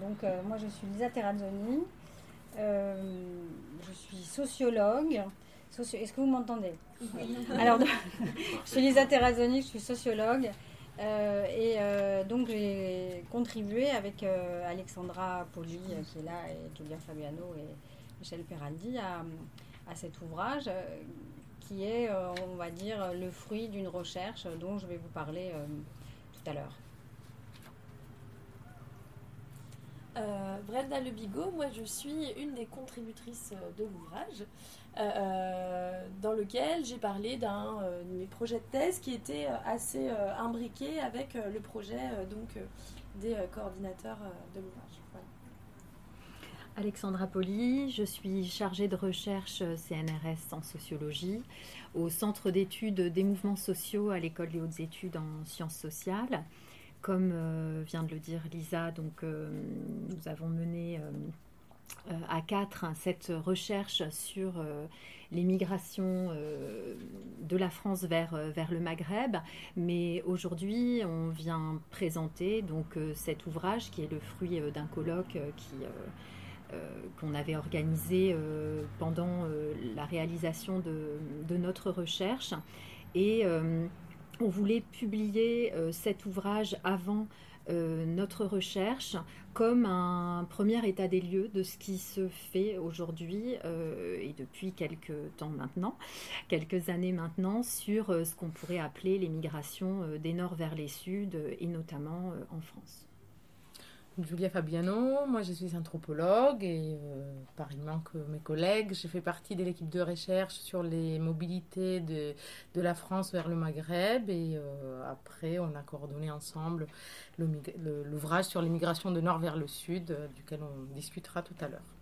donc, moi, je suis Lisa Terrazzoni. je suis sociologue. Est-ce que vous m'entendez? Oui. Alors, je suis Lisa Terrazzoni, je suis sociologue. et donc, j'ai contribué avec Alexandra Poli, qui est là, et Julia Fabiano et Michel Peraldi, à, à cet ouvrage qui est, euh, on va dire, le fruit d'une recherche dont je vais vous parler euh, tout à l'heure. Euh, Brenda Le Bigot, moi je suis une des contributrices de l'ouvrage, euh, dans lequel j'ai parlé d'un de mes projets de thèse qui était assez imbriqué avec le projet donc, des coordinateurs de l'ouvrage. Alexandra Poli, je suis chargée de recherche CNRS en sociologie au Centre d'études des mouvements sociaux à l'École des hautes études en sciences sociales. Comme euh, vient de le dire Lisa, donc, euh, nous avons mené euh, à quatre hein, cette recherche sur les migrations de la France vers, vers le Maghreb. Mais aujourd'hui, on vient présenter donc, cet ouvrage qui est le fruit d'un colloque qui qu'on avait organisé pendant la réalisation de, notre recherche. Et on voulait publier cet ouvrage avant notre recherche comme un premier état des lieux de ce qui se fait aujourd'hui et depuis quelques temps maintenant, quelques années maintenant, sur ce qu'on pourrait appeler les migrations des nord vers les sud et notamment en France. Julia Fabiano, moi je suis anthropologue et euh, pareillement que mes collègues, je fais partie de l'équipe de recherche sur les mobilités de, de la France vers le Maghreb et euh, après on a coordonné ensemble l'ouvrage sur l'immigration de nord vers le sud euh, duquel on discutera tout à l'heure.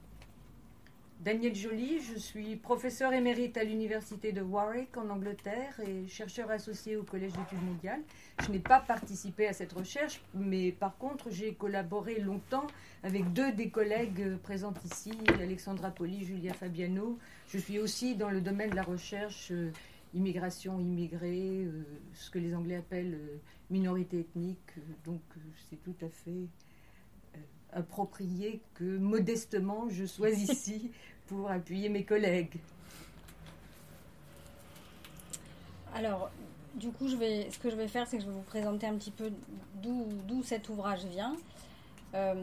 Daniel Joly, je suis professeur émérite à l'université de Warwick en Angleterre et chercheur associé au Collège d'études mondiales. Je n'ai pas participé à cette recherche, mais par contre j'ai collaboré longtemps avec deux des collègues présents ici, Alexandra Poli, Julia Fabiano. Je suis aussi dans le domaine de la recherche euh, immigration, immigrés, euh, ce que les Anglais appellent euh, minorité ethnique. donc c'est tout à fait approprié que modestement je sois ici pour appuyer mes collègues. Alors, du coup, je vais, ce que je vais faire, c'est que je vais vous présenter un petit peu d'où cet ouvrage vient. Euh,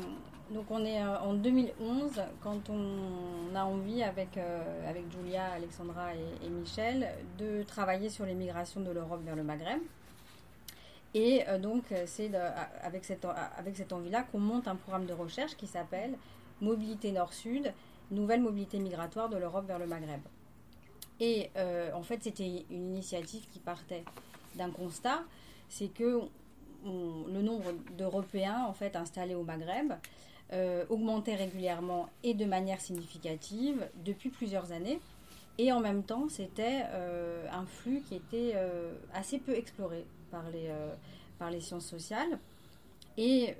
donc, on est euh, en 2011 quand on a envie, avec, euh, avec Julia, Alexandra et, Michel, de travailler sur les migrations de l'Europe vers le Maghreb. Et donc, c'est avec cette, avec cette envie-là qu'on monte un programme de recherche qui s'appelle Mobilité Nord-Sud, nouvelle mobilité migratoire de l'Europe vers le Maghreb. Et euh, en fait, c'était une initiative qui partait d'un constat, c'est que le nombre d'Européens en fait installés au Maghreb euh, augmentait régulièrement et de manière significative depuis plusieurs années. Et en même temps, c'était euh, un flux qui était assez peu exploré par les, par les sciences sociales. Et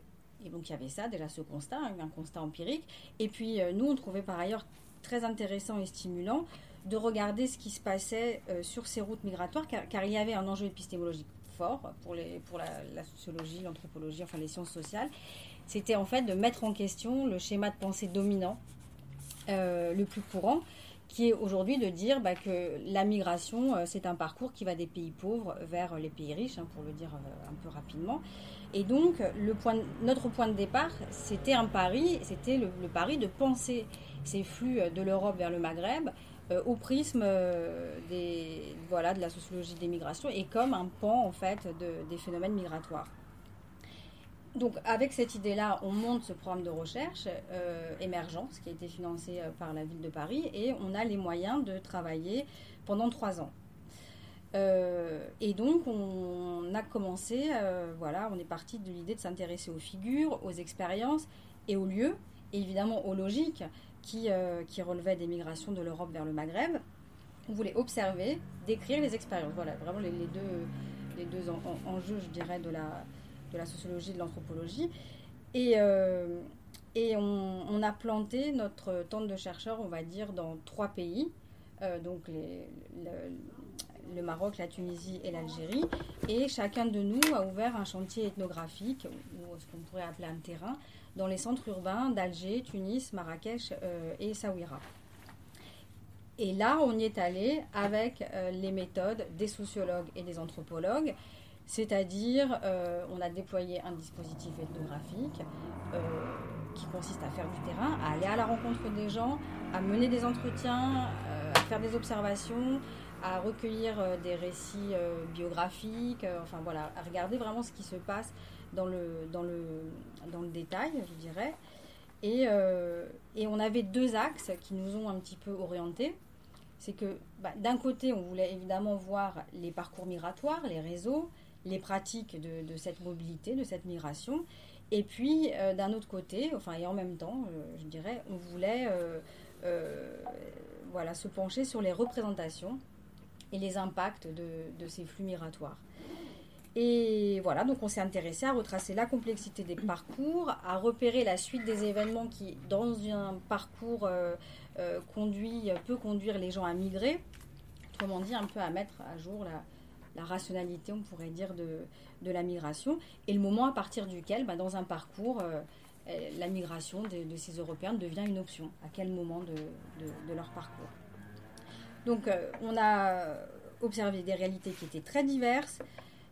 et donc il y avait ça, déjà ce constat, un constat empirique. Et puis euh, nous, on trouvait par ailleurs très intéressant et stimulant de regarder ce qui se passait euh, sur ces routes migratoires, car, il y avait un enjeu épistémologique fort pour, les, pour la, sociologie, l'anthropologie, enfin les sciences sociales. C'était en fait de mettre en question le schéma de pensée dominant, euh, le plus courant, qui est aujourd'hui de dire bah, que la migration, c'est un parcours qui va des pays pauvres vers les pays riches, hein, pour le dire un peu rapidement. Et donc, notre point de départ, c'était un pari, c'était le, pari de penser ces flux de l'Europe vers le Maghreb euh, au prisme euh, de la sociologie des migrations et comme un pan en fait des phénomènes migratoires. Donc avec cette idée-là, on monte ce programme de recherche euh, émergence qui a été financé par la ville de Paris et on a les moyens de travailler pendant trois ans. Euh, et donc, on a commencé, euh, voilà, on est parti de l'idée de s'intéresser aux figures, aux expériences et aux lieux, et évidemment aux logiques qui, euh, qui relevaient des migrations de l'Europe vers le Maghreb. On voulait observer, décrire les expériences. Voilà, vraiment les, deux, les deux enjeux, je dirais, de la, de la sociologie et de l'anthropologie. Et, et on, a planté notre tente de chercheurs, on va dire, dans trois pays. donc les, le Maroc, la Tunisie et l'Algérie. Et chacun de nous a ouvert un chantier ethnographique, ou ce qu'on pourrait appeler un terrain, dans les centres urbains d'Alger, Tunis, Marrakech et Essaouira. Et là, on y est allé avec les méthodes des sociologues et des anthropologues c'est-à-dire, euh, on a déployé un dispositif ethnographique euh, qui consiste à faire du terrain, à aller à la rencontre des gens, à mener des entretiens, euh, à faire des observations, à recueillir des récits biographiques, enfin voilà, à regarder vraiment ce qui se passe dans le, dans le, dans le détail, je dirais. Et, et on avait deux axes qui nous ont un petit peu orientés c'est que bah, d'un côté, on voulait évidemment voir les parcours migratoires, les réseaux, les pratiques de, cette mobilité, de cette migration. Et puis, euh, d'un autre côté, enfin, et en même temps, euh, je dirais, on voulait euh, voilà, se pencher sur les représentations et les impacts de, ces flux migratoires. Et voilà, donc on s'est intéressé à retracer la complexité des parcours, à repérer la suite des événements qui, dans un parcours, conduit, peut conduire les gens à migrer. Autrement dit, un peu à mettre à jour la, rationalité, on pourrait dire, de, la migration, et le moment à partir duquel, bah, dans un parcours, euh, euh, la migration de, ces Européens devient une option, à quel moment de leur parcours. Donc euh, on a observé des réalités qui étaient très diverses,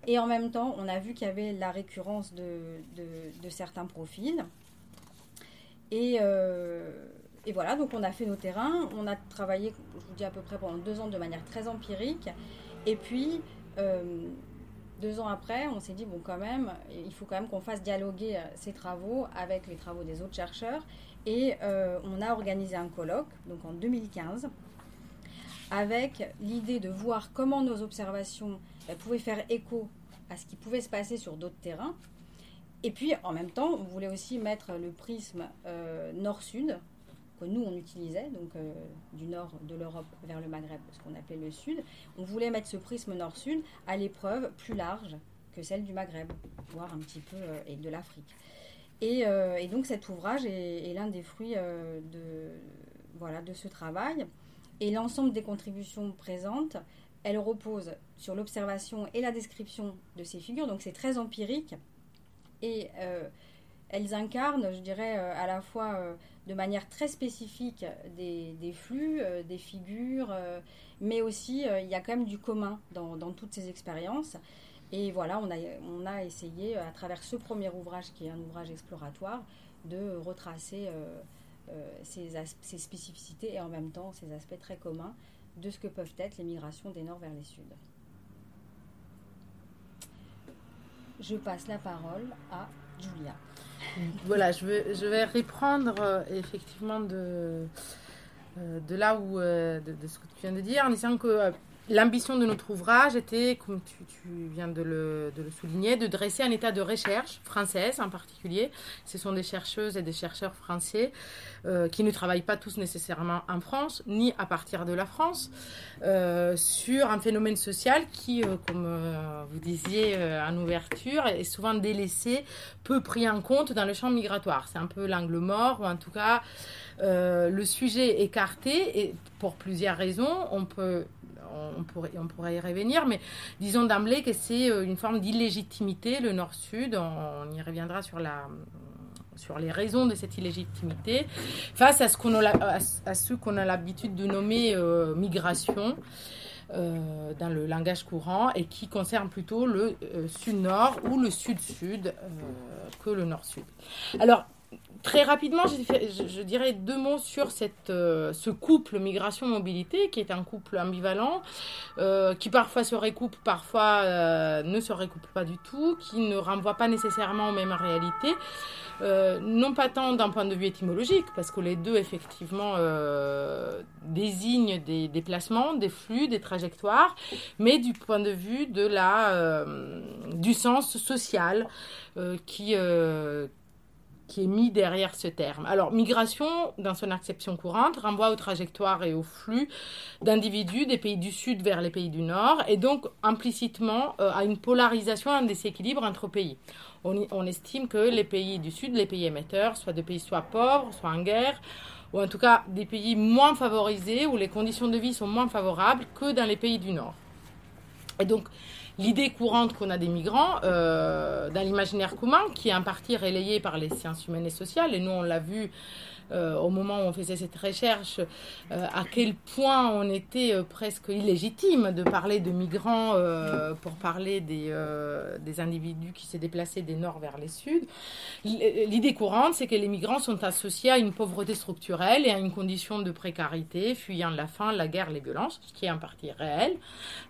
et en même temps, on a vu qu'il y avait la récurrence de, certains profils. Et, et, voilà, donc on a fait nos terrains, on a travaillé, je vous dis à peu près pendant deux ans de manière très empirique, et puis euh, deux ans après, on s'est dit, bon, quand même, il faut quand même qu'on fasse dialoguer euh, ces travaux avec les travaux des autres chercheurs. Et euh, on a organisé un colloque, donc en 2015, avec l'idée de voir comment nos observations pouvaient faire écho à ce qui pouvait se passer sur d'autres terrains. Et puis, en même temps, on voulait aussi mettre le prisme nord-sud, que nous on utilisait, donc euh, du nord de l'Europe vers le Maghreb, ce qu'on appelait le sud, on voulait mettre ce prisme nord-sud à l'épreuve plus large que celle du Maghreb, voire un petit peu euh, et de l'Afrique. Euh, et, donc cet ouvrage est, l'un des fruits de, voilà, de ce travail. Et l'ensemble des contributions présentes, elles reposent sur l'observation et la description de ces figures, donc c'est très empirique. Et elles incarnent, je dirais, à la fois de manière très spécifique des, flux, euh, des figures, euh, mais aussi euh, il y a quand même du commun dans, toutes ces expériences. Et voilà, on a, on a essayé, à travers ce premier ouvrage, qui est un ouvrage exploratoire, de retracer ces, ces, spécificités et en même temps ces aspects très communs de ce que peuvent être les migrations des nord vers les sud. Je passe la parole à Julia. Voilà, je vais, reprendre euh, effectivement de, euh, de là où, euh, de, ce que tu viens de dire, en disant que L'ambition de notre ouvrage était, comme tu, viens de le, souligner, de dresser un état de recherche française en particulier. Ce sont des chercheuses et des chercheurs français euh, qui ne travaillent pas tous nécessairement en France, ni à partir de la France, euh, sur un phénomène social qui, euh, comme vous disiez en ouverture, est souvent délaissé, peu pris en compte dans le champ migratoire. C'est un peu l'angle mort, ou en tout cas le sujet écarté, et pour plusieurs raisons. On peut on pourrait, on pourrait y revenir, mais disons d'emblée que c'est euh, une forme d'illégitimité, le Nord-Sud. On, y reviendra sur la sur les raisons de cette illégitimité, face à ce qu'on a, à, ce qu'on a l'habitude de nommer euh, migration euh, dans le langage courant et qui concerne plutôt le sud-nord ou le sud-sud que le nord-sud. Alors, Très rapidement, je, dirais deux mots sur cette, euh, ce couple migration-mobilité, qui est un couple ambivalent, euh, qui parfois se recoupe, parfois euh, ne se recoupe pas du tout, qui ne renvoie pas nécessairement aux mêmes réalités. non pas tant d'un point de vue étymologique, parce que les deux, effectivement, désignent des déplacements, des flux, des trajectoires, mais du point de vue de la, du sens social qui qui est mis derrière ce terme. Alors, migration, dans son acception courante, renvoie aux trajectoires et aux flux d'individus des pays du Sud vers les pays du Nord, et donc implicitement euh, à une polarisation, un déséquilibre entre pays. On, estime que les pays du Sud, les pays émetteurs, soit des pays soit pauvres, soit en guerre, ou en tout cas des pays moins favorisés, où les conditions de vie sont moins favorables que dans les pays du Nord. Et donc, l'idée courante qu'on a des migrants, euh, dans l'imaginaire commun, qui est en partie relayée par les sciences humaines et sociales, et nous on l'a vu euh, au moment où on faisait cette recherche, euh, à quel point on était euh, presque illégitime de parler de migrants pour parler des, des individus qui s'est déplacés des nord vers les sud. L'idée courante, c'est que les migrants sont associés à une pauvreté structurelle et à une condition de précarité, fuyant la faim, la guerre, les violences, ce qui est en partie réel,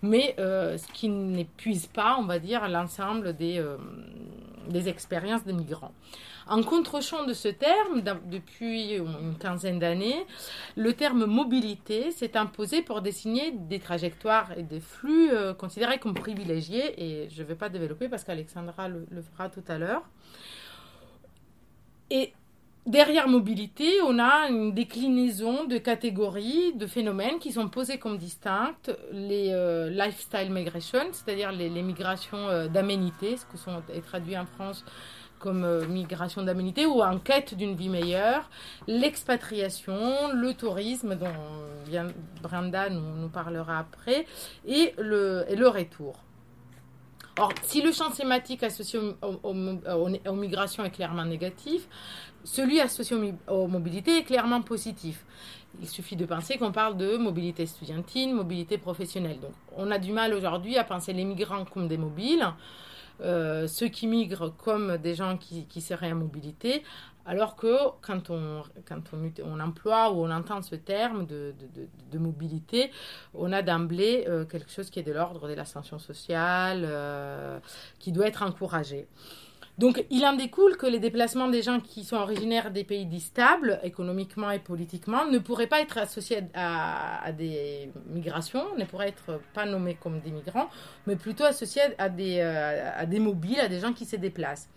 mais ce qui n'épuise pas, on va dire, l'ensemble des, des expériences des migrants. En contre-champ de ce terme, depuis une quinzaine d'années, le terme mobilité s'est imposé pour désigner des trajectoires et des flux euh, considérés comme privilégiés, et je ne vais pas développer parce qu'Alexandra le, fera tout à l'heure. Et derrière mobilité, on a une déclinaison de catégories, de phénomènes qui sont posés comme distincts. Les euh, lifestyle migration, c'est-à-dire les, migrations euh, d'aménité, ce que sont traduits en France comme euh, migration d'aménité ou en quête d'une vie meilleure, l'expatriation, le tourisme dont Brenda nous, parlera après, et le, et le retour. Or, si le champ thématique associé aux, migrations est clairement négatif, celui associé aux, mobilités est clairement positif. Il suffit de penser qu'on parle de mobilité estudiantine, mobilité professionnelle. Donc, on a du mal aujourd'hui à penser les migrants comme des mobiles. Euh, ceux qui migrent comme des gens qui, seraient en mobilité, alors que quand on, quand on, emploie ou on entend ce terme de, de, de, mobilité, on a d'emblée euh, quelque chose qui est de l'ordre de l'ascension sociale, euh, qui doit être encouragé. Donc, il en découle que les déplacements des gens qui sont originaires des pays dits stables, économiquement et politiquement, ne pourraient pas être associés à, des migrations, ne pourraient être pas nommés comme des migrants, mais plutôt associés à des, euh, à des mobiles, à des gens qui se déplacent.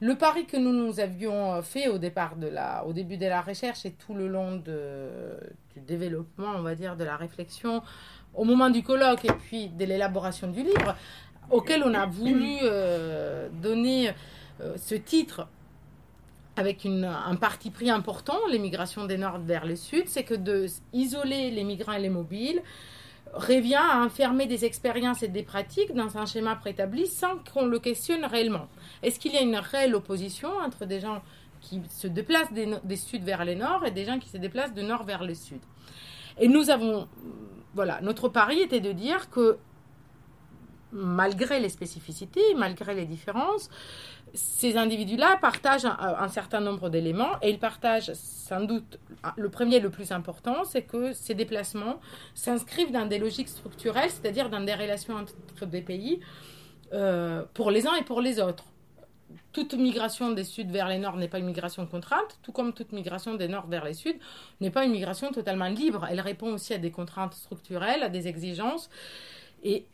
Le pari que nous nous avions fait au départ de la, au début de la recherche et tout le long de, du développement, on va dire, de la réflexion, au moment du colloque et puis de l'élaboration du livre, auquel on a voulu euh, ce titre avec un parti pris important, l'émigration des Nord vers le Sud, c'est que de isoler les migrants et les mobiles revient à enfermer des expériences et des pratiques dans un schéma préétabli sans qu'on le questionne réellement. Est-ce qu'il y a une réelle opposition entre des gens qui se déplacent des, des Sud vers les Nord et des gens qui se déplacent de Nord vers le Sud? Et nous avons, voilà, notre pari était de dire que malgré les spécificités, malgré les différences, ces individus-là partagent un, certain nombre d'éléments et ils partagent sans doute le premier le plus important, c'est que ces déplacements s'inscrivent dans des logiques structurelles, c'est-à-dire dans des relations entre des pays euh, pour les uns et pour les autres. Toute migration des sud vers les nord n'est pas une migration contrainte, tout comme toute migration des nord vers les sud n'est pas une migration totalement libre. Elle répond aussi à des contraintes structurelles, à des exigences, et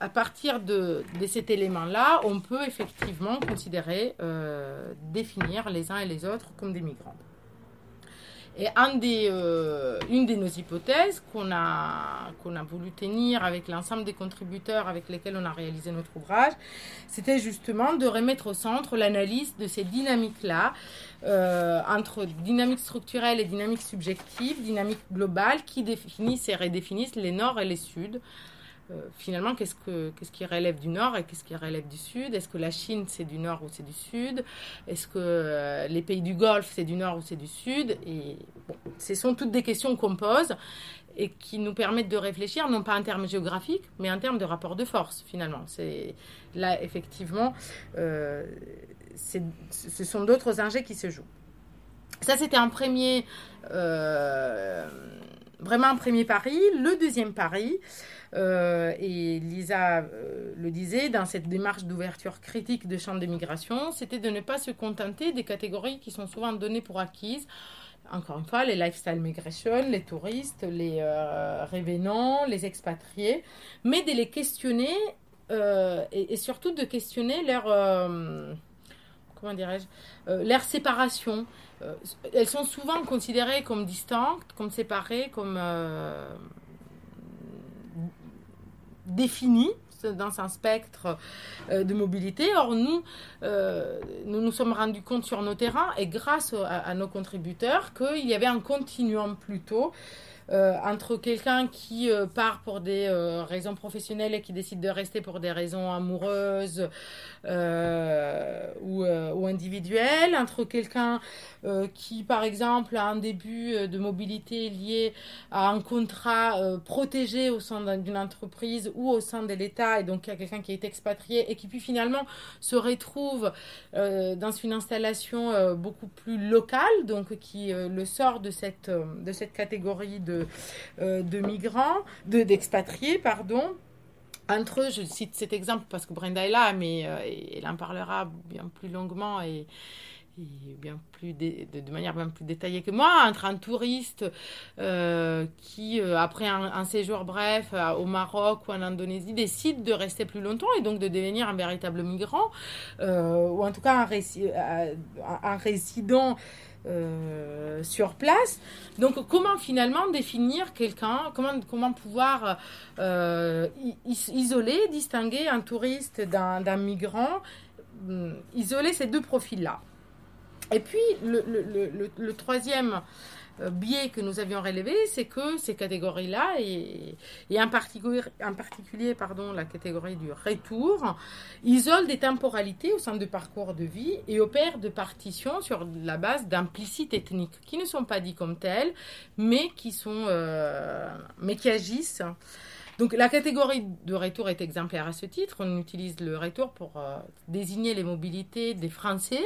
à partir de, cet élément-là, on peut effectivement considérer, euh, définir les uns et les autres comme des migrants. Et euh, une de nos hypothèses qu'on a, voulu tenir avec l'ensemble des contributeurs avec lesquels on a réalisé notre ouvrage, c'était justement de remettre au centre l'analyse de ces dynamiques-là, euh, entre dynamiques structurelles et dynamiques subjectives, dynamiques globales qui définissent et redéfinissent les nord et les sud euh, finalement, qu'est-ce, que, qu'est-ce qui relève du nord et qu'est-ce qui relève du sud? Est-ce que la Chine, c'est du nord ou c'est du sud? Est-ce que euh, les pays du Golfe, c'est du nord ou c'est du sud? Et bon, ce sont toutes des questions qu'on pose et qui nous permettent de réfléchir, non pas en termes géographiques, mais en termes de rapport de force, finalement. C'est, là, effectivement, euh, ce sont d'autres enjeux qui se jouent. Ça, c'était un premier, vraiment un premier pari. Le deuxième pari, euh, et Lisa euh, le disait, dans cette démarche d'ouverture critique de champs de migration, c'était de ne pas se contenter des catégories qui sont souvent données pour acquises. Encore une fois, les lifestyle migration, les touristes, les euh, révénants, les expatriés, mais de les questionner et, surtout de questionner leur comment dirais-je, leur séparation. Elles sont souvent considérées comme distinctes, comme séparées, comme défini dans un spectre euh, de mobilité. Or, nous, euh, nous nous sommes rendus compte sur nos terrains et grâce à, nos contributeurs qu'il y avait un continuum plutôt euh, entre quelqu'un qui euh, part pour des euh, raisons professionnelles et qui décide de rester pour des raisons amoureuses ou, ou, individuelles, entre quelqu'un qui, par exemple, a un début de mobilité lié à un contrat protégé au sein d'une entreprise ou au sein de l'État, et donc il a quelqu'un qui est expatrié et qui puis finalement se retrouve dans une installation beaucoup plus locale, donc qui le sort de cette, de cette catégorie de euh, de, migrants, de, d'expatriés, pardon. Entre eux, je cite cet exemple parce que Brenda est là, mais euh, elle en parlera bien plus longuement et, bien plus de, manière bien plus détaillée que moi, entre un touriste euh, qui, après un, séjour bref au Maroc ou en Indonésie, décide de rester plus longtemps et donc de devenir un véritable migrant, ou en tout cas un, résident euh, sur place. Donc, comment finalement définir quelqu'un? Comment, comment pouvoir euh, isoler, distinguer un touriste d'un migrant? Hum, Isoler ces deux profils-là. Et puis, le, troisième euh, biais que nous avions relevé, c'est que ces catégories-là, et, en particulier, la catégorie du retour, isolent des temporalités au sein du parcours de vie et opèrent de partitions sur la base d'implicites ethniques qui ne sont pas dit comme telles, mais qui, sont, euh, mais qui agissent. Donc la catégorie de retour est exemplaire à ce titre. On utilise le retour pour euh, désigner les mobilités des Français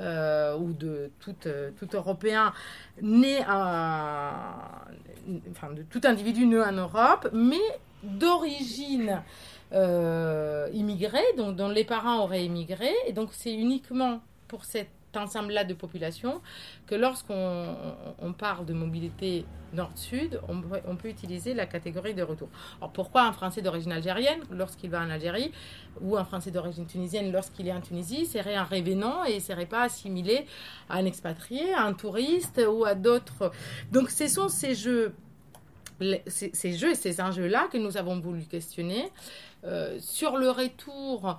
euh, ou de tout, euh, tout Européen né enfin de tout individu né en Europe, mais d'origine immigrée, donc dont les parents auraient immigré. Et donc c'est uniquement pour cette ensemble-là de population que lorsqu'on on parle de mobilité nord-sud, on, on, peut utiliser la catégorie de retour. Alors pourquoi un Français d'origine algérienne lorsqu'il va en Algérie ou un Français d'origine tunisienne lorsqu'il est en Tunisie serait un révénant et ne serait pas assimilé à un expatrié, à un touriste ou à d'autres? Donc ce sont ces jeux, ces, jeux et ces enjeux-là que nous avons voulu questionner. Euh, sur le retour,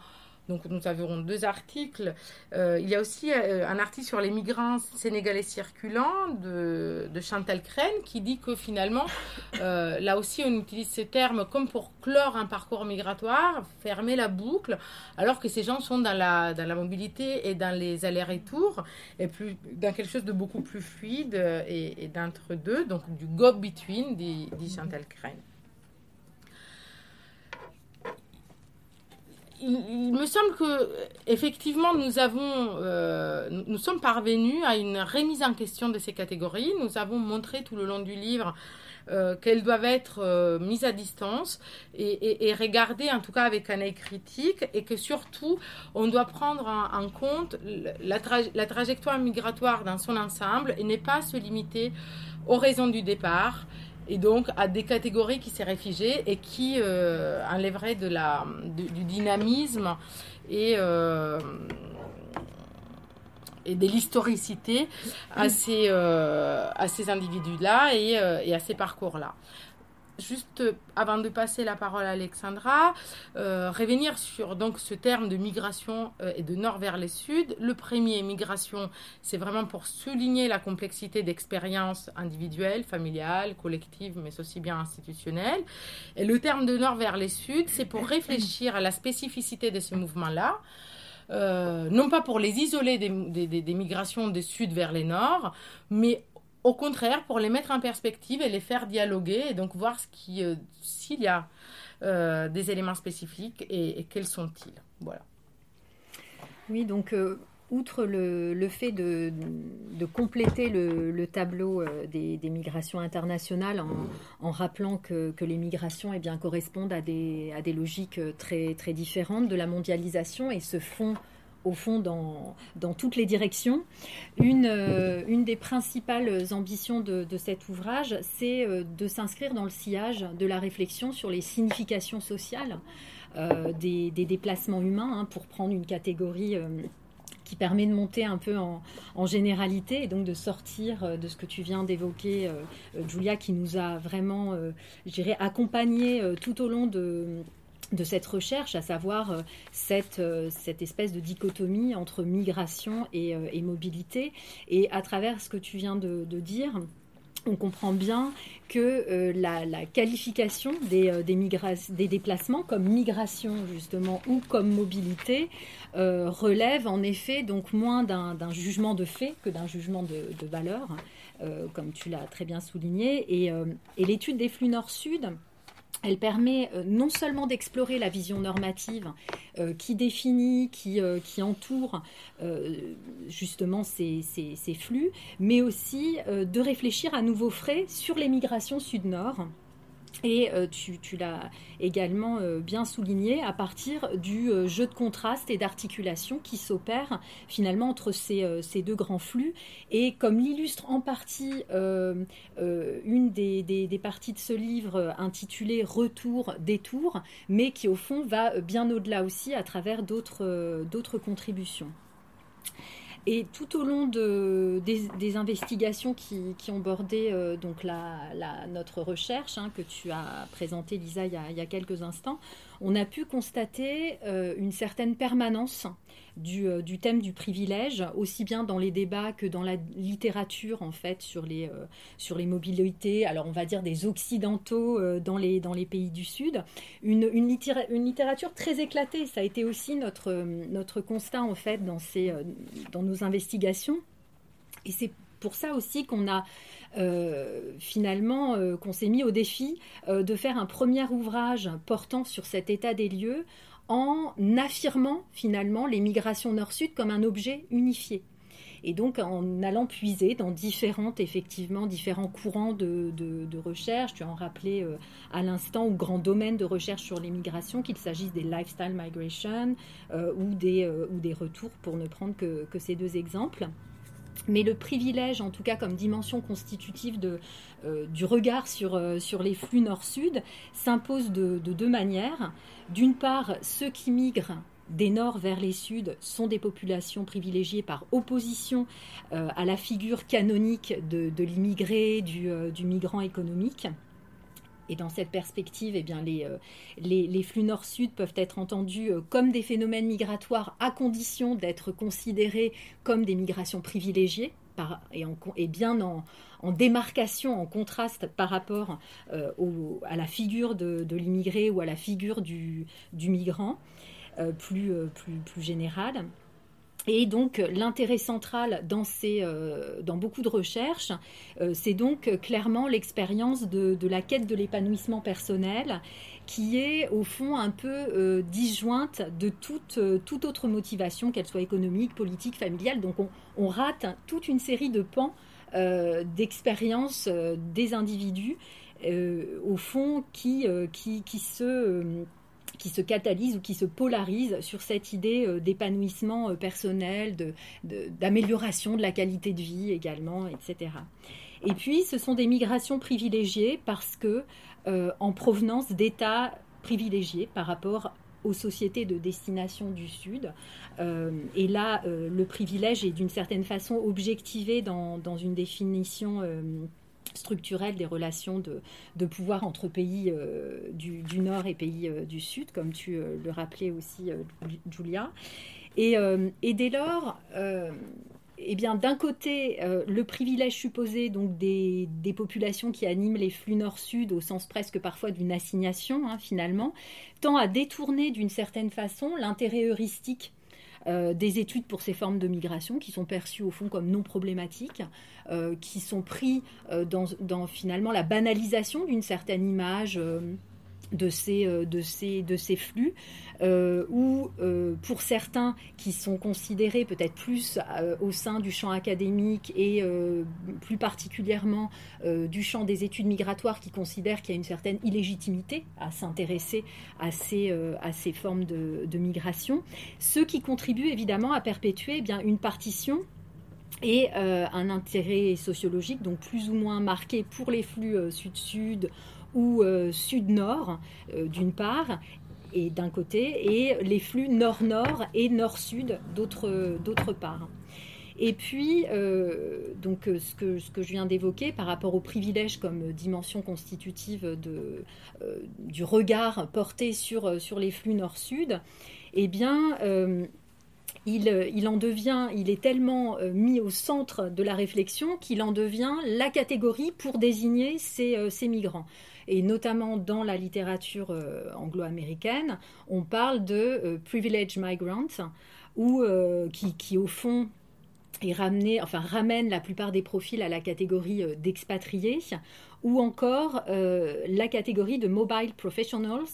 donc nous avons deux articles. Euh, il y a aussi euh, un article sur les migrants sénégalais circulants de, Chantal Crène qui dit que finalement, euh, là aussi on utilise ce terme comme pour clore un parcours migratoire, fermer la boucle, alors que ces gens sont dans la, dans la mobilité et dans les allers-retours, et plus, dans quelque chose de beaucoup plus fluide et, d'entre deux, donc du go-between, dit, dit Chantal Crène. Il, me semble que effectivement nous avons euh, nous sommes parvenus à une remise en question de ces catégories. Nous avons montré tout le long du livre euh, qu'elles doivent être euh, mises à distance et, regardées en tout cas avec un œil critique et que surtout on doit prendre en, compte la, la, trajectoire migratoire dans son ensemble et ne pas se limiter aux raisons du départ et donc à des catégories qui s'est réfugiées et qui euh, enlèveraient du dynamisme et, euh, et de l'historicité à ces, euh, individus-là et, à ces parcours-là juste avant de passer la parole à Alexandra, euh, revenir sur donc ce terme de migration euh, et de nord vers le sud. Le premier, migration, c'est vraiment pour souligner la complexité d'expériences individuelles, familiales, collectives, mais aussi bien institutionnelles. Et le terme de nord vers le sud, c'est pour réfléchir à la spécificité de ce mouvement-là. Euh, non pas pour les isoler des, des, des, migrations sud vers les nord, mais au contraire, pour les mettre en perspective et les faire dialoguer et donc voir euh, s'il y a euh, des éléments spécifiques et, quels sont-ils. Voilà. Oui, donc euh, outre le, fait de, compléter le, tableau des, migrations internationales en, rappelant que, les migrations eh bien, correspondent à des, logiques très différentes de la mondialisation et se font au fond dans, dans toutes les directions. Une, euh, une des principales ambitions de, cet ouvrage, c'est euh, de s'inscrire dans le sillage de la réflexion sur les significations sociales euh, des, déplacements humains, hein, pour prendre une catégorie qui permet de monter un peu en, en, généralité et donc de sortir de ce que tu viens d'évoquer, Julia, qui nous a vraiment, je dirais, accompagné tout au long de de cette recherche, à savoir euh, cette, euh, cette espèce de dichotomie entre migration et, euh, mobilité. Et à travers ce que tu viens de, dire, on comprend bien que la, qualification des, déplacements comme migration justement ou comme mobilité relève en effet donc moins d'un jugement de fait que d'un jugement de, valeur, comme tu l'as très bien souligné. Et, et l'étude des flux nord-sud, elle permet euh, non seulement d'explorer la vision normative euh, qui définit, qui, euh, entoure justement ces, ces, flux, mais aussi de réfléchir à nouveau frais sur les migrations sud-nord et euh, tu, l'as également euh, bien souligné à partir du euh, jeu de contraste et d'articulation qui s'opère finalement entre ces, deux grands flux. Et comme l'illustre en partie une des, des, parties de ce livre intitulé Retour, détour, mais qui au fond va bien au-delà aussi à travers d'autres contributions. Et tout au long de, des, investigations qui, ont bordé euh, donc la, notre recherche, hein, que tu as présentée, Lisa, il y a, quelques instants, on a pu constater euh, une certaine permanence euh, du, thème du privilège, aussi bien dans les débats que dans la littérature, en fait, sur les, euh, sur les mobilités, alors on va dire des occidentaux dans, les, dans les pays du Sud. Une, une, littérature très éclatée, ça a été aussi notre, notre constat, en fait, dans, ces, dans nos investigations. Et c'est pour ça aussi qu'on a finalement qu'on s'est mis au défi de faire un premier ouvrage portant sur cet état des lieux en affirmant finalement les migrations nord-sud comme un objet unifié. Et donc en allant puiser dans différentes, effectivement, différents courants de, recherche, tu as en rappelé euh, à l'instant, ou grands domaines de recherche sur les migrations, qu'il s'agisse des lifestyle migration euh, ou, des, euh, ou des retours, pour ne prendre que ces deux exemples. Mais le privilège, en tout cas comme dimension constitutive euh, du regard sur, euh, sur les flux nord-sud, s'impose de, deux manières. D'une part, ceux qui migrent des nord vers les sud sont des populations privilégiées par opposition euh, à la figure canonique de, l'immigré, du, migrant économique. Et dans cette perspective, eh bien, les, les, flux nord-sud peuvent être entendus comme des phénomènes migratoires à condition d'être considérés comme des migrations privilégiées et, en, et bien en, démarcation, en contraste par rapport euh, à la figure de, l'immigré ou à la figure du, migrant, euh, plus, euh, plus, plus générale. Et donc l'intérêt central dans, ces, dans beaucoup de recherches, c'est donc clairement l'expérience de, la quête de l'épanouissement personnel qui est au fond un peu disjointe de toute, autre motivation, qu'elle soit économique, politique, familiale. Donc on, on, rate toute une série de pans euh, d'expérience euh, des individus, euh, au fond, qui, qui, qui se qui se catalyse ou qui se polarise sur cette idée d'épanouissement personnel, d'amélioration de, de, la qualité de vie également, etc. Et puis, ce sont des migrations privilégiées parce que, en provenance d'États privilégiés par rapport aux sociétés de destination du Sud. Euh, et là, euh, le privilège est d'une certaine façon objectivé dans, dans une définition euh, structurelle des relations de, pouvoir entre pays du, du, Nord et pays du Sud, comme tu le rappelais aussi, Julia. Et, dès lors, eh bien, d'un côté, euh, le privilège supposé donc des, populations qui animent les flux nord-sud, au sens presque parfois d'une assignation, hein, finalement, tend à détourner d'une certaine façon l'intérêt heuristique euh, des études pour ces formes de migration qui sont perçues au fond comme non problématiques, euh, qui sont pris dans, dans, finalement la banalisation d'une certaine image de ces, euh, de ces, flux, euh, ou euh, pour certains qui sont considérés peut-être plus au sein du champ académique et plus particulièrement du champ des études migratoires qui considèrent qu'il y a une certaine illégitimité à s'intéresser à ces, formes de, de, migration, ce qui contribue évidemment à perpétuer eh bien, une partition et un intérêt sociologique donc plus ou moins marqué pour les flux sud-sud ou euh, sud-nord euh, d'une part, et d'un côté, et les flux nord-nord et nord-sud d'autre part. Et puis, euh, donc, ce que, ce que je viens d'évoquer par rapport au privilège comme dimension constitutive de, du regard porté sur, sur les flux nord-sud, eh bien, il, en devient, il est tellement mis au centre de la réflexion qu'il en devient la catégorie pour désigner ces, ces migrants et notamment dans la littérature anglo-américaine, on parle de privileged migrants, ou qui, qui, au fond et ramener, enfin, ramène la plupart des profils à la catégorie euh, d'expatriés, ou encore euh, la catégorie de mobile professionals,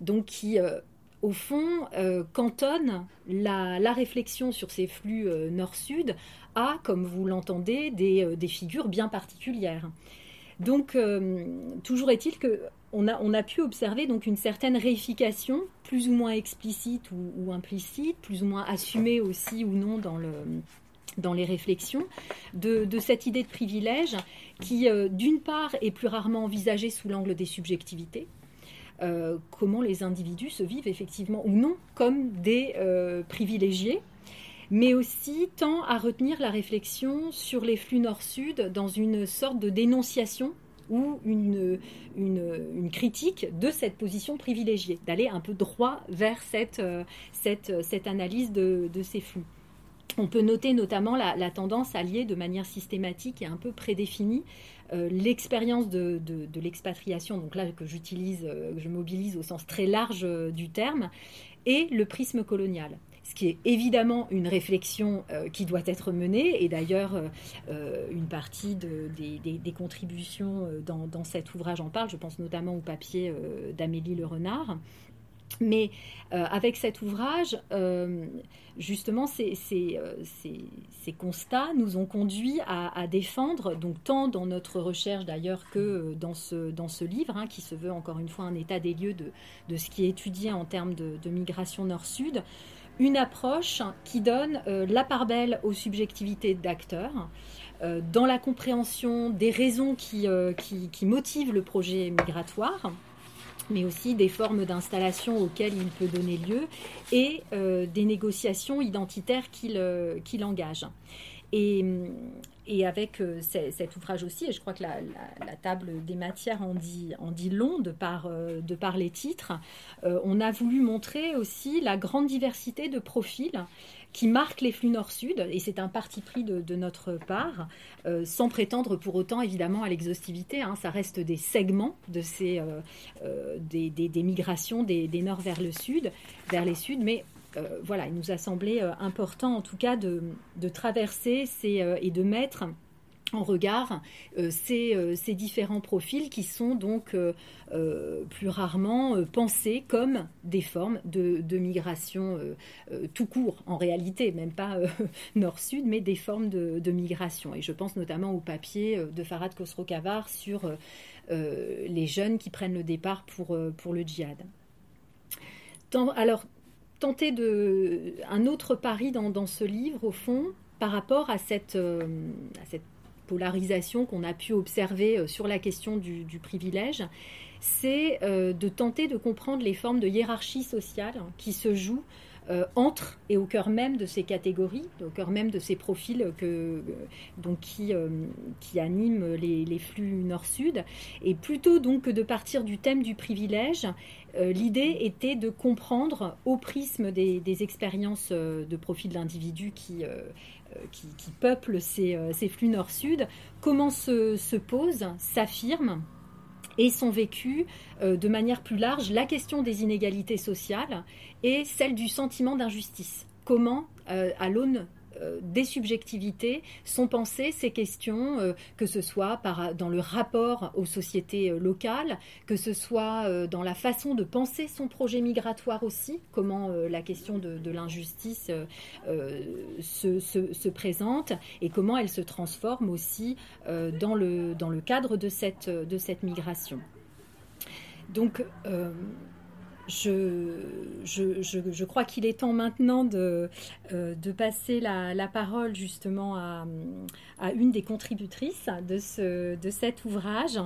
donc qui, euh, au fond, cantonne la, réflexion sur ces flux nord-sud à, comme vous l'entendez, des, figures bien particulières. Donc, toujours est-il que on a, pu observer une certaine réification, plus ou moins explicite ou, implicite, plus ou moins assumée aussi ou non dans le, dans les réflexions de, cette idée de privilège qui, euh, d'une part, est plus rarement envisagée sous l'angle des subjectivités. Euh, comment les individus se vivent effectivement ou non comme des euh, privilégiés, mais aussi tend à retenir la réflexion sur les flux nord-sud dans une sorte de dénonciation ou une, critique de cette position privilégiée, d'aller un peu droit vers cette, cette, cette analyse de, de ces flux. On peut noter notamment la, tendance à lier de manière systématique et un peu prédéfinie euh, l'expérience de, l'expatriation, donc là que j'utilise, euh, que je mobilise au sens très large euh, du terme, et le prisme colonial. Ce qui est évidemment une réflexion qui doit être menée, et d'ailleurs une partie des, contributions dans, cet ouvrage en parle, je pense notamment au papier d'Amélie Le Renard, mais euh, avec cet ouvrage, euh, justement, ces, euh, constats nous ont conduit à, défendre, donc tant dans notre recherche d'ailleurs que dans ce, dans ce livre, hein, qui se veut encore une fois un état des lieux de, de ce qui est étudié en termes de, migration nord-sud, une approche qui donne la part belle aux subjectivités d'acteurs, dans la compréhension des raisons qui, qui, qui motivent le projet migratoire mais aussi des formes d'installation auxquelles il peut donner lieu et euh, des négociations identitaires qu'il euh, engage. Et, et avec euh, cet ouvrage aussi, et je crois que la, table des matières en dit, long de par, de par les titres, on a voulu montrer aussi la grande diversité de profils qui marque les flux nord-sud, et c'est un parti pris de, notre part, euh, sans prétendre pour autant évidemment à l'exhaustivité. Hein. ça reste des segments de ces, euh, euh, des, migrations des, des, nord vers le sud, vers les suds, mais voilà, il nous a semblé important en tout cas de, traverser ces, et de mettre en regard euh, euh, ces, différents profils qui sont donc euh, plus rarement pensés comme des formes de, migration tout court, en réalité, même pas nord-sud, mais des formes de, migration. Et je pense notamment au papier de Farad Khosrow-Kavar sur les jeunes qui prennent le départ pour, pour le djihad. alors, tenter de, un autre pari dans, ce livre, au fond, par rapport à cette, cette polarisation qu'on a pu observer euh, sur la question du, privilège, c'est euh, de tenter de comprendre les formes de hiérarchie sociale qui se jouent euh, entre et au cœur même de ces catégories, au cœur même de ces profils que, donc qui, qui animent les, flux nord-sud. Et plutôt donc que de partir du thème du privilège, l'idée était de comprendre au prisme des, des expériences de profil d'individus qui euh, qui, peuplent euh, ces, flux nord-sud, comment se, se pose, s'affirme et sont vécues euh, de manière plus large la question des inégalités sociales et celle du sentiment d'injustice. Comment, à l'aune euh, des subjectivités sont pensées ces questions, euh, que ce soit dans le rapport aux sociétés euh, locales, que ce soit dans la façon de penser son projet migratoire aussi, comment la question de, l'injustice se, se, présente et comment elle se transforme aussi dans, le, dans le cadre de cette, de cette migration. Donc, je, crois qu'il est temps maintenant de, euh, passer la, parole justement à, une des contributrices de, ce, de cet ouvrage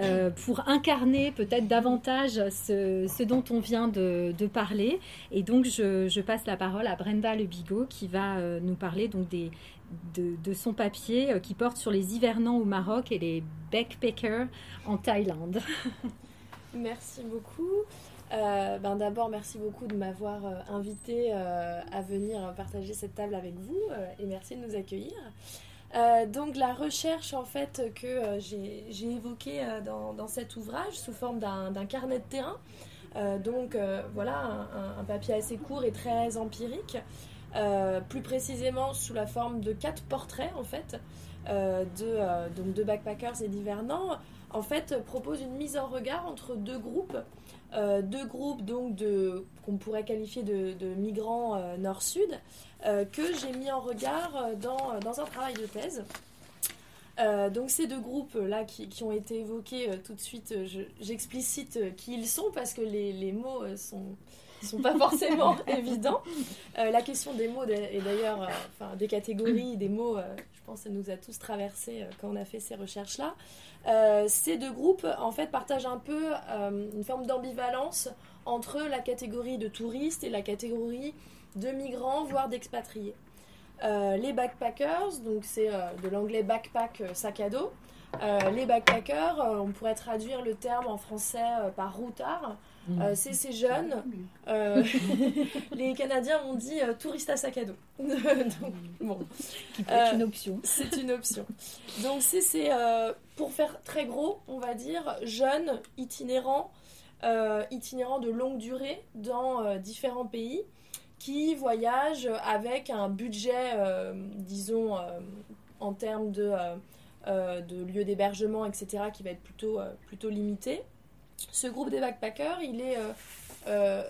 euh, pour incarner peut-être davantage ce, dont on vient de, parler. Et donc je, passe la parole à Brenda Le Bigot qui va euh, nous parler donc de, son papier qui porte sur les hivernants au Maroc et les backpackers en Thaïlande. Merci beaucoup. Ben D'abord, merci beaucoup de m'avoir invité à venir partager cette table avec vous et merci de nous accueillir. donc la recherche en fait que j'ai évoquée dans, dans, cet ouvrage sous forme d'un carnet de terrain, donc voilà un, un, papier assez court et très empirique, plus précisément sous la forme de quatre portraits en fait de, donc de backpackers et d'hivernants en fait, propose une mise en regard entre deux groupes. Euh, deux groupes donc de qu'on pourrait qualifier de, migrants euh, nord-sud euh, que j'ai mis en regard dans, dans, un travail de thèse. donc ces deux groupes là qui, qui ont été évoqués tout de suite, j'explicite qui ils sont parce que les, les mots sont sont pas forcément évidents. la question des mots et d'ailleurs enfin, des catégories des mots, je pense que ça nous a tous traversé quand on a fait ces recherches là. Euh, ces deux groupes en fait partagent un peu euh, une forme d'ambivalence entre la catégorie de touristes et la catégorie de migrants, voire d'expatriés. Euh, les backpackers, donc c'est de l'anglais backpack sac à dos. Les backpackers, on pourrait traduire le terme en français par routard. Euh, c'est ces jeunes. Euh, les Canadiens ont dit euh, touriste à sac à dos. bon. Être une option. C'est une option. Donc, c'est pour faire très gros, on va dire, jeunes, itinérants, itinérants de longue durée dans différents pays qui voyagent avec un budget, disons, en termes de, de lieu d'hébergement, etc., qui va être plutôt, plutôt limité ce groupe des backpackers, il est euh, euh,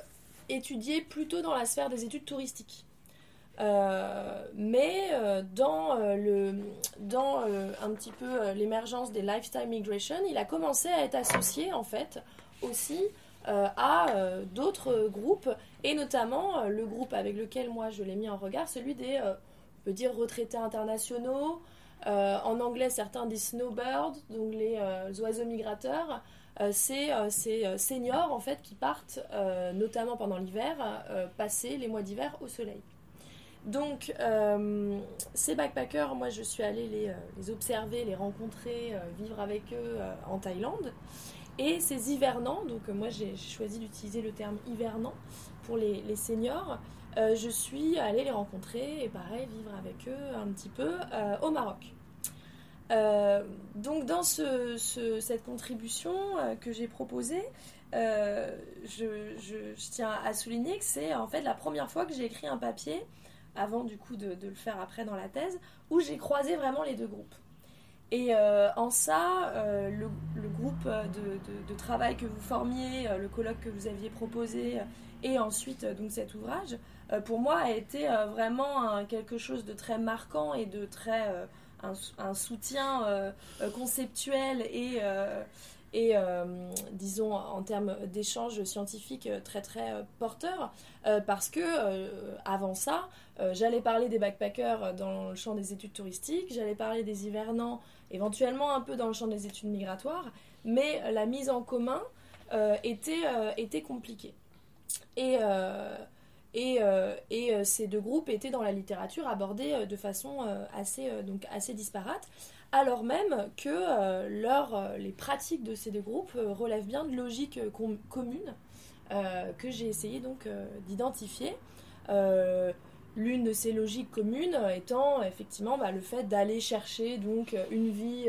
étudié plutôt dans la sphère des études touristiques. Euh, mais dans, le, dans un petit peu l'émergence des lifestyle migration, il a commencé à être associé en fait aussi à d'autres groupes et notamment le groupe avec lequel moi je l'ai mis en regard, celui des, on peut dire retraités internationaux. En anglais, certains disent snowbirds, donc les oiseaux migrateurs. Euh, c'est euh, ces euh, seniors en fait qui partent notamment pendant l'hiver passer les mois d'hiver au soleil. Donc, ces backpackers, moi je suis allée les, observer, les rencontrer, vivre avec eux en Thaïlande. Et ces hivernants, donc moi j'ai choisi d'utiliser le terme hivernant pour les seniors, je suis allée les rencontrer et pareil, vivre avec eux un petit peu au Maroc. Euh, donc dans cette contribution euh, que j'ai proposée, euh, je, tiens à souligner que c'est en fait la première fois que j'ai écrit un papier, avant du coup de, le faire après dans la thèse, où j'ai croisé vraiment les deux groupes. Et en ça, le, groupe de, travail que vous formiez, le colloque que vous aviez proposé, et ensuite donc cet ouvrage, pour moi a été vraiment quelque chose de très marquant et de très un, soutien euh, euh, conceptuel et, euh, disons en termes d'échanges scientifiques très très porteur parce que avant ça j'allais parler des backpackers dans le champ des études touristiques j'allais parler des hivernants éventuellement un peu dans le champ des études migratoires mais la mise en commun était, était compliquée. Et et euh, ces deux groupes étaient dans la littérature abordés euh, de façon assez, donc assez disparate, alors même que leur, les pratiques de ces deux groupes relèvent bien de logiques communes que j'ai essayé donc d'identifier. L'une de ces logiques communes étant effectivement bah, le fait d'aller chercher donc une vie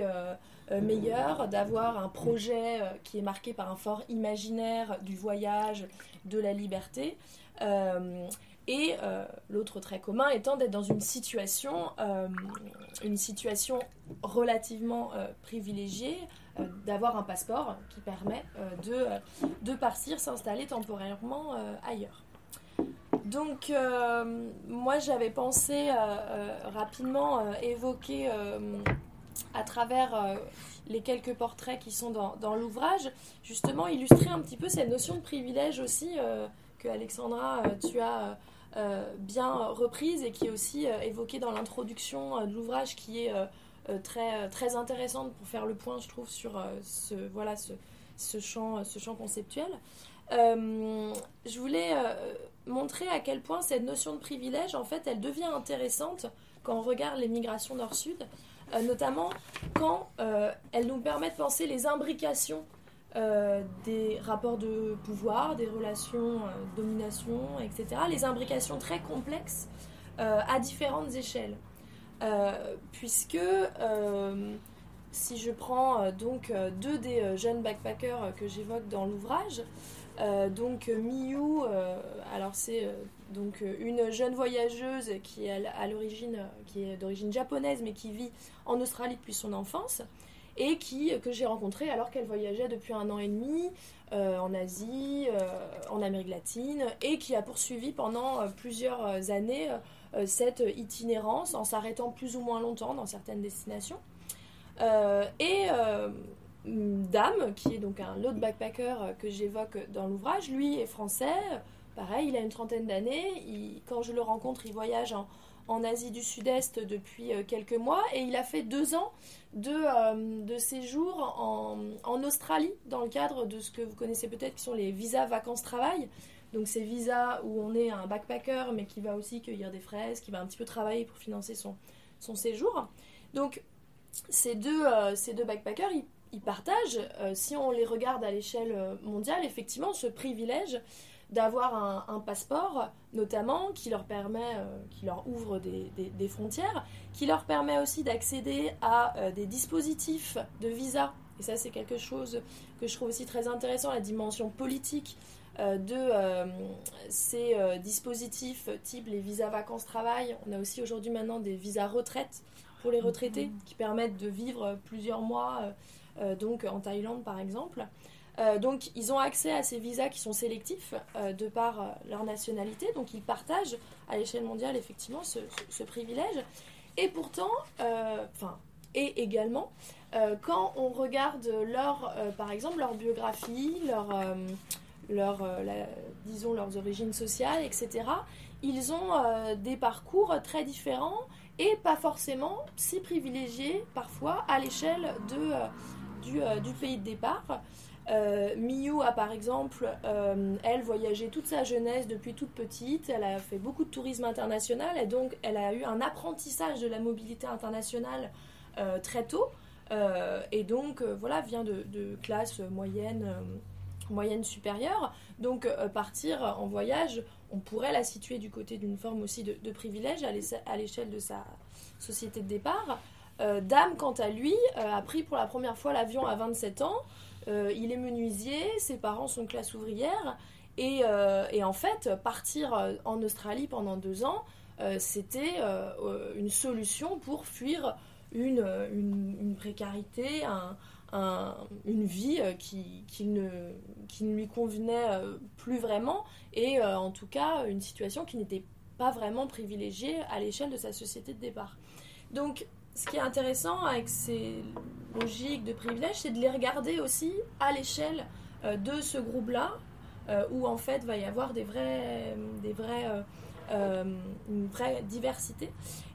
meilleure, d'avoir un projet qui est marqué par un fort imaginaire du voyage, de la liberté, euh, et euh, l'autre très commun étant d'être dans une situation, euh, une situation relativement privilégiée, d'avoir un passeport qui permet de, de partir, s'installer temporairement ailleurs. Donc, moi, j'avais pensé rapidement évoquer à travers les quelques portraits qui sont dans, l'ouvrage, justement illustrer un petit peu cette notion de privilège aussi Alexandra, euh, tu as euh, euh, bien reprise et qui est aussi évoquée dans l'introduction de l'ouvrage qui est très, très intéressante pour faire le point, je trouve, sur ce, voilà, ce, ce, champ, ce champ conceptuel. je voulais montrer à quel point cette notion de privilège, en fait, elle devient intéressante quand on regarde les migrations nord-sud, notamment quand elle nous permet de penser les imbrications des rapports de pouvoir, des relations domination, etc. Les imbrications très complexes à différentes échelles. puisque si je prends donc deux des jeunes backpackers que j'évoque dans l'ouvrage, donc Miyu, alors c'est donc une jeune voyageuse qui est à l'origine, qui est d'origine japonaise mais qui vit en Australie depuis son enfance et qui que j'ai rencontrée alors qu'elle voyageait depuis un an et demi euh, en Asie, euh, en Amérique latine et qui a poursuivi pendant euh, plusieurs années cette itinérance en s'arrêtant plus ou moins longtemps dans certaines destinations. et Dame, qui est donc un autre backpacker que j'évoque dans l'ouvrage, lui est français, pareil, il a une trentaine d'années. Quand je le rencontre, il voyage en, Asie du Sud-Est depuis euh, quelques mois et il a fait deux ans de, euh, séjour en, Australie dans le cadre de ce que vous connaissez peut-être qui sont les visas vacances-travail. Donc ces visas où on est un backpacker mais qui va aussi cueillir des fraises, qui va un petit peu travailler pour financer son, séjour. Donc ces deux, euh, ces deux backpackers, ils, partagent, si on les regarde à l'échelle mondiale, effectivement ce privilège d'avoir un, passeport, notamment, qui leur permet, euh, qui leur ouvre des, frontières, qui leur permet aussi d'accéder à euh, des dispositifs de visa. Et ça, c'est quelque chose que je trouve aussi très intéressant, la dimension politique euh, de ces dispositifs, type les visas vacances-travail. On a aussi aujourd'hui maintenant des visas retraite pour les retraités, qui permettent de vivre plusieurs mois, donc en Thaïlande par exemple. Euh, donc ils ont accès à ces visas qui sont sélectifs euh, de par euh, leur nationalité, donc ils partagent à l'échelle mondiale effectivement ce, privilège. Et pourtant, enfin, et également, quand on regarde leur, par exemple, leur biographie, leur, leur disons leurs origines sociales, etc., ils ont des parcours très différents et pas forcément si privilégiés parfois à l'échelle du, pays de départ. Euh, Miyu a par exemple, euh, elle voyageait toute sa jeunesse depuis toute petite, elle a fait beaucoup de tourisme international et donc elle a eu un apprentissage de la mobilité internationale euh, très tôt et donc voilà, vient de, classe moyenne, moyenne supérieure. Donc partir en voyage, on pourrait la situer du côté d'une forme aussi de privilège à l'échelle de sa société de départ. Dame, quant à lui, a pris pour la première fois l'avion à 27 ans. Euh, il est menuisier, ses parents sont classe ouvrière. Et, euh, en fait, partir euh, en Australie pendant deux ans, c'était une solution pour fuir une, précarité, une vie qui, ne, qui ne lui convenait plus vraiment, et en tout cas une situation qui n'était pas vraiment privilégiée à l'échelle de sa société de départ. Donc ce qui est intéressant avec ces logiques de privilège, c'est de les regarder aussi à l'échelle euh, de ce groupe-là, euh, où en fait va y avoir des vrais, des euh, une vraie diversité,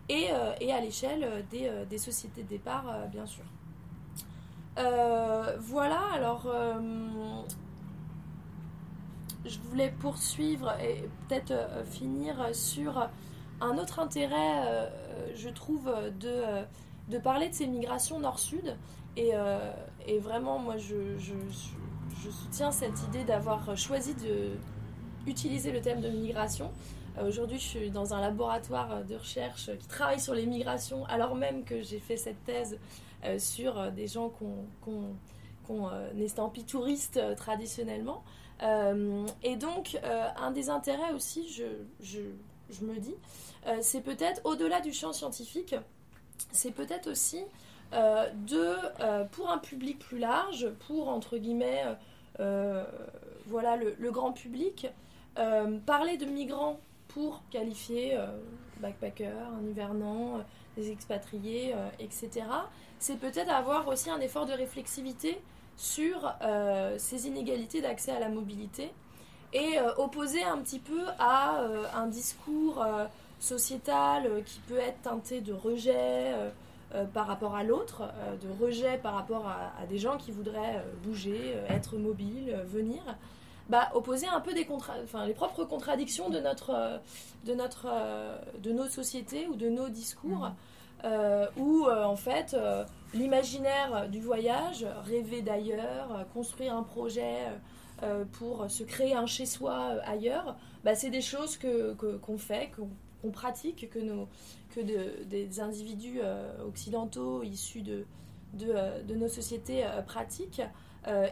et, et à l'échelle des, des, sociétés de départ, bien sûr. voilà, alors je voulais poursuivre et peut-être finir sur un autre intérêt euh, je trouve, euh, de, euh, parler de ces migrations nord-sud. Et, et, vraiment, moi, je, soutiens cette idée d'avoir choisi de utiliser le thème de migration. Aujourd'hui, je suis dans un laboratoire de recherche qui travaille sur les migrations, alors même que j'ai fait cette thèse sur des gens qu'on qu estampille touristes traditionnellement. et donc, un des intérêts aussi, je, je, me dis, euh, c'est peut-être au-delà du champ scientifique, c'est peut-être aussi euh, de, euh, pour un public plus large, pour entre guillemets, voilà le, grand public, parler de migrants pour qualifier backpackers, un hivernant, des expatriés, etc. C'est peut-être avoir aussi un effort de réflexivité sur ces inégalités d'accès à la mobilité et opposer un petit peu à un discours sociétal euh, qui peut être teinté de rejet euh, euh, par rapport à l'autre, de rejet par rapport à, des gens qui voudraient bouger, être mobiles, venir. Bah, opposer un peu des enfin, les propres contradictions de, notre, de, notre, de nos sociétés ou de nos discours. où en fait l'imaginaire du voyage, rêver d'ailleurs, construire un projet pour se créer un chez-soi ailleurs, bah, c'est des choses qu'on que, fait, qu'on pratique, que, nos, que de, des individus occidentaux issus de, de, nos sociétés pratiquent.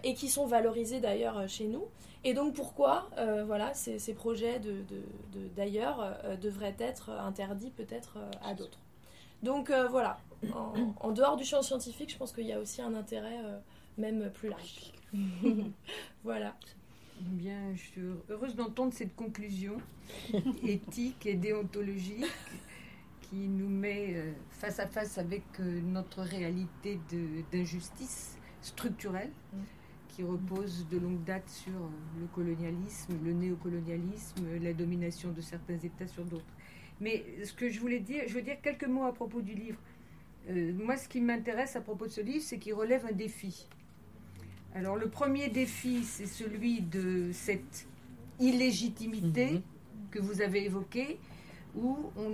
et qui sont valorisés d'ailleurs chez nous. Et donc pourquoi euh, voilà, ces, ces, projets d'ailleurs de, de, euh, devraient être interdits peut-être euh, à d'autres. Donc voilà, en, dehors du champ scientifique, je pense qu'il y a aussi un intérêt même plus large. voilà. Bien, je suis heureuse d'entendre cette conclusion éthique et déontologique qui nous met face à face avec notre réalité d'injustice structurelle. Mm qui repose de longue date sur le colonialisme, le néocolonialisme, la domination de certains États sur d'autres. Mais ce que je voulais dire, je veux dire quelques mots à propos du livre. Euh, moi, ce qui m'intéresse à propos de ce livre, c'est qu'il relève un défi. Alors, le premier défi, c'est celui de cette illégitimité mhm. que vous avez évoquée, où on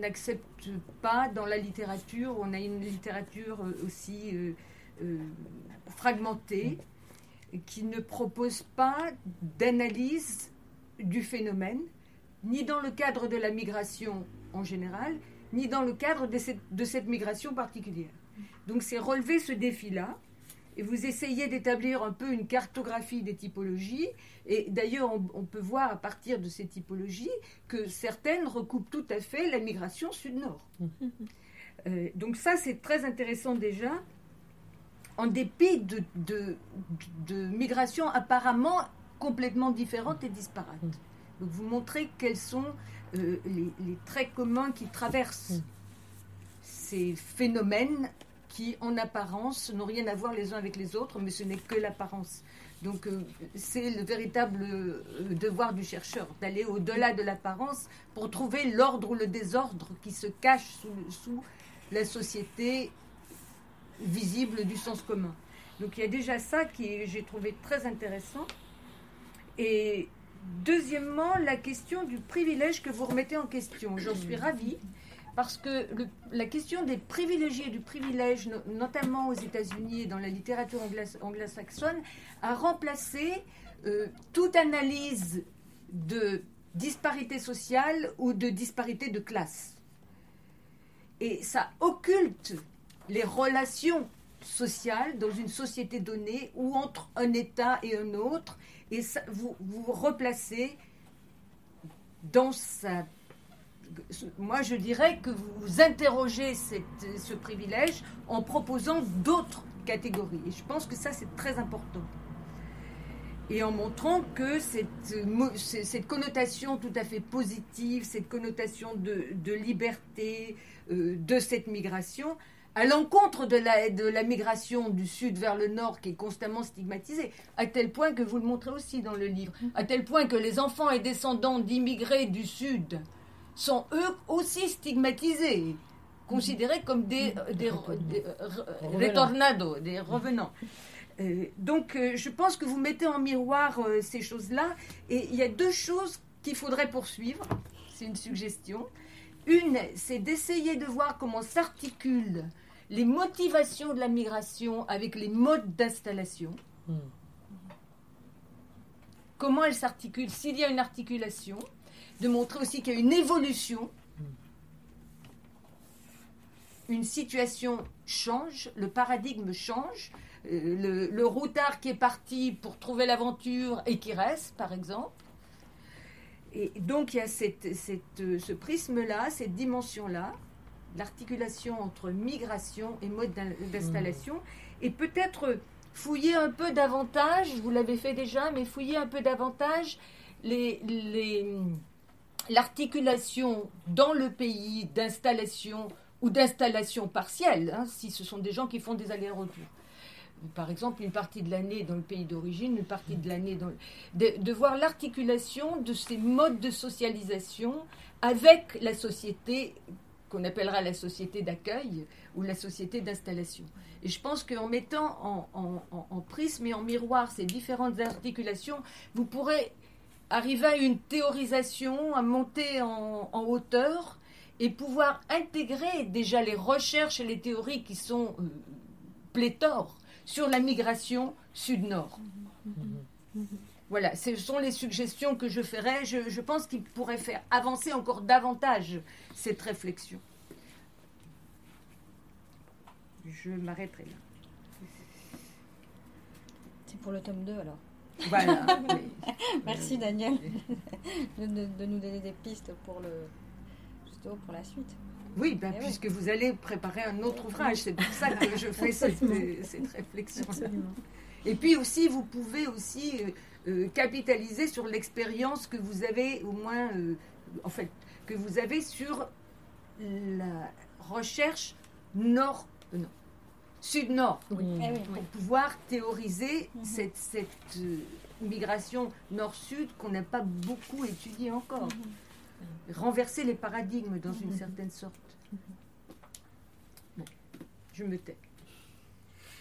n'accepte pas dans la littérature, on a une littérature aussi euh, fragmentée, qui ne propose pas d'analyse du phénomène, ni dans le cadre de la migration en général, ni dans le cadre de cette, de cette migration particulière. Donc c'est relever ce défi-là, et vous essayez d'établir un peu une cartographie des typologies, et d'ailleurs on, peut voir à partir de ces typologies que certaines recoupent tout à fait la migration sud-nord. Euh, donc ça c'est très intéressant déjà, en dépit de, de, migrations apparemment complètement différentes et disparates. Donc vous montrez quels sont euh, les, traits communs qui traversent mm. ces phénomènes qui, en apparence, n'ont rien à voir les uns avec les autres, mais ce n'est que l'apparence. Donc euh, c'est le véritable euh, devoir du chercheur, d'aller au-delà de l'apparence pour trouver l'ordre ou le désordre qui se cache sous, sous la société visible du sens commun. Donc il y a déjà ça qui j'ai trouvé très intéressant. Et deuxièmement, la question du privilège que vous remettez en question. J'en suis ravie parce que la question des privilégiés du privilège, notamment aux États-Unis et dans la littérature anglo-saxonne, a remplacé euh, toute analyse de disparité sociale ou de disparité de classe. Et ça occulte les relations sociales dans une société donnée ou entre un État et un autre, et vous, vous replacez dans sa... Moi, je dirais que vous interrogez ce privilège en proposant d'autres catégories. Et je pense que ça, c'est très important. Et en montrant que cette, connotation tout à fait positive, cette connotation de, de liberté euh, de cette migration, à l'encontre de la, de la migration du sud vers le nord qui est constamment stigmatisée, à tel point que vous le montrez aussi dans le livre, à tel point que les enfants et descendants d'immigrés du sud sont eux aussi stigmatisés, considérés comme des, des, retornados, des revenants. Euh, donc euh, je pense que vous mettez en miroir euh, ces choses-là, et il y a deux choses qu'il faudrait poursuivre, c'est une suggestion. Une, c'est d'essayer de voir comment s'articule les motivations de la migration avec les modes d'installation. Hmm. Comment elles s'articulent, s'il y a une articulation, de montrer aussi qu'il y a une évolution. Une situation change, le paradigme change, euh, le, le, routard qui est parti pour trouver l'aventure et qui reste, par exemple. Et donc il y a cette, cette, ce prisme-là, cette dimension-là l'articulation entre migration et mode d'installation, et peut-être fouiller un peu davantage, vous l'avez fait déjà, mais fouiller un peu davantage l'articulation dans le pays d'installation ou d'installation partielle, hein, si ce sont des gens qui font des allers-retours. Par exemple, une partie de l'année dans le pays d'origine, une partie de l'année dans... De, de voir l'articulation de ces modes de socialisation avec la société qu'on appellera la société d'accueil ou la société d'installation. Et je pense qu'en mettant en, prisme et en miroir ces différentes articulations, vous pourrez arriver à une théorisation, à monter en, hauteur et pouvoir intégrer déjà les recherches et les théories qui sont euh, pléthores sur la migration sud-nord. Voilà, ce sont les suggestions que je ferai. Je, je pense qu'il pourrait faire avancer encore davantage cette réflexion. Je m'arrêterai là. C'est pour le tome 2 alors. Voilà. Merci Daniel de, de- de nous donner des pistes pour le justement pour la suite. Oui, ben, Eh puisque vous allez préparer un autre ouvrage, c'est pour ça que je fais cette, cette réflexion. Et puis aussi, vous pouvez aussi euh, euh, capitaliser sur l'expérience que vous avez au moins, euh, en fait, que vous avez sur la recherche nord, euh, non, sud-nord, Eh oui. pour pouvoir théoriser Mhm. cette, cette euh, migration nord-sud qu'on n'a pas beaucoup étudiée encore. Renverser les paradigmes dans une certaine sorte. Bon, je me tais.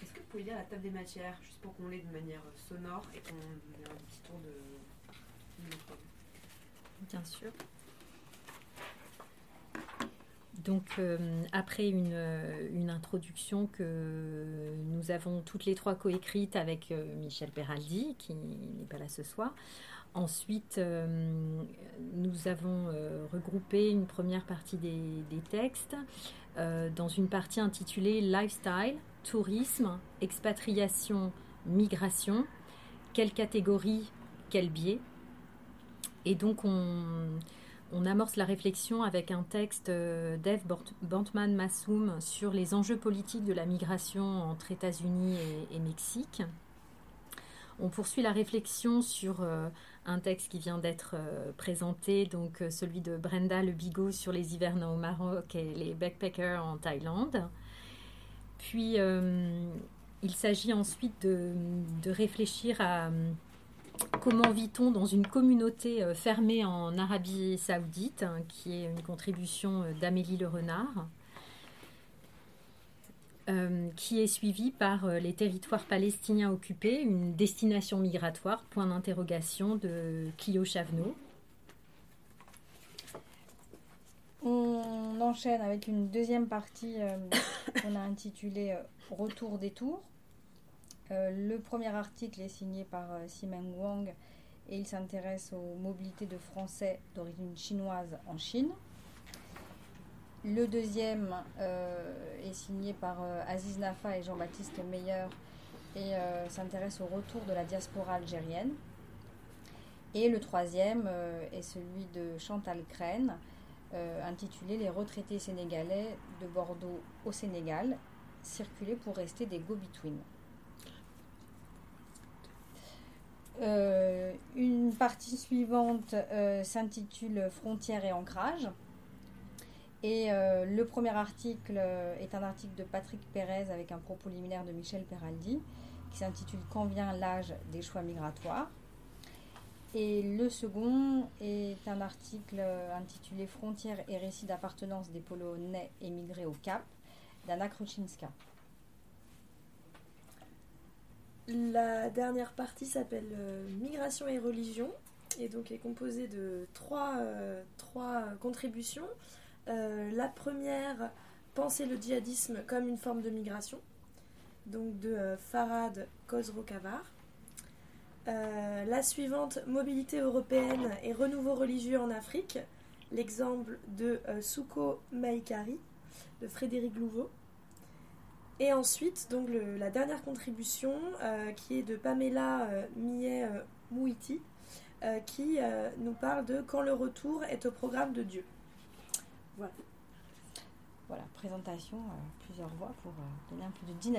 Est-ce que vous pouvez lire la table des matières, juste pour qu'on l'ait de manière sonore et qu'on ait un petit tour de. de micro Bien sûr. Donc, euh, après une, euh, une introduction que nous avons toutes les trois coécrite avec euh, Michel Peraldi, qui n'est pas là ce soir. Ensuite, nous avons regroupé une première partie des, des textes dans une partie intitulée Lifestyle, tourisme, expatriation, migration. Quelle catégorie, quel biais? Et donc, on, on amorce la réflexion avec un texte euh, d'Eve Bort- Bantman-Massoum sur les enjeux politiques de la migration entre États-Unis et, Mexique. On poursuit la réflexion sur euh, un texte qui vient d'être euh, présenté, donc celui de Brenda Le Bigot sur les hivernants au Maroc et les backpackers en Thaïlande. Puis, il s'agit ensuite de, de réfléchir à comment vit-on dans une communauté euh, fermée en Arabie Saoudite, hein, qui est une contribution euh, d'Amélie Le Renard, euh, qui est suivie par les territoires palestiniens occupés, une destination migratoire, point d'interrogation de Clio Chavenot. On enchaîne avec une deuxième partie qu'on a intitulée Retour des tours. Euh, le premier article est signé par euh, Simeng Wang et il s'intéresse aux mobilités de Français d'origine chinoise en Chine. Le deuxième euh, est signé par Aziz Nafa et Jean-Baptiste Meyer et s'intéresse au retour de la diaspora algérienne. Et le troisième est celui de Chantal Crène, intitulé Les retraités sénégalais de Bordeaux au Sénégal, circuler pour rester des go-between. Euh, une partie suivante euh, s'intitule Frontières et ancrage. Et euh, le premier article est un article de Patrick Pérez avec un propos liminaire de Michel Peraldi qui s'intitule Quand vient l'âge des choix migratoires. Et le second est un article intitulé Frontières et récits d'appartenance des Polonais émigrés au Cap d'Anna Kruczynska. La dernière partie s'appelle euh, Migration et religion et donc est composée de trois, euh, contributions. Euh, la première, penser le djihadisme comme une forme de migration, donc de Farad Kozrokavar. Euh, la suivante, mobilité européenne et renouveau religieux en Afrique, l'exemple de Souko Maïkari de Frédéric Louveau. Et ensuite, donc le- la dernière contribution euh, qui est de Pamela euh, Millet euh, Mouiti, qui nous parle de quand le retour est au programme de Dieu. Voilà, présentation, euh, plusieurs voix pour donner un peu de dynamisme.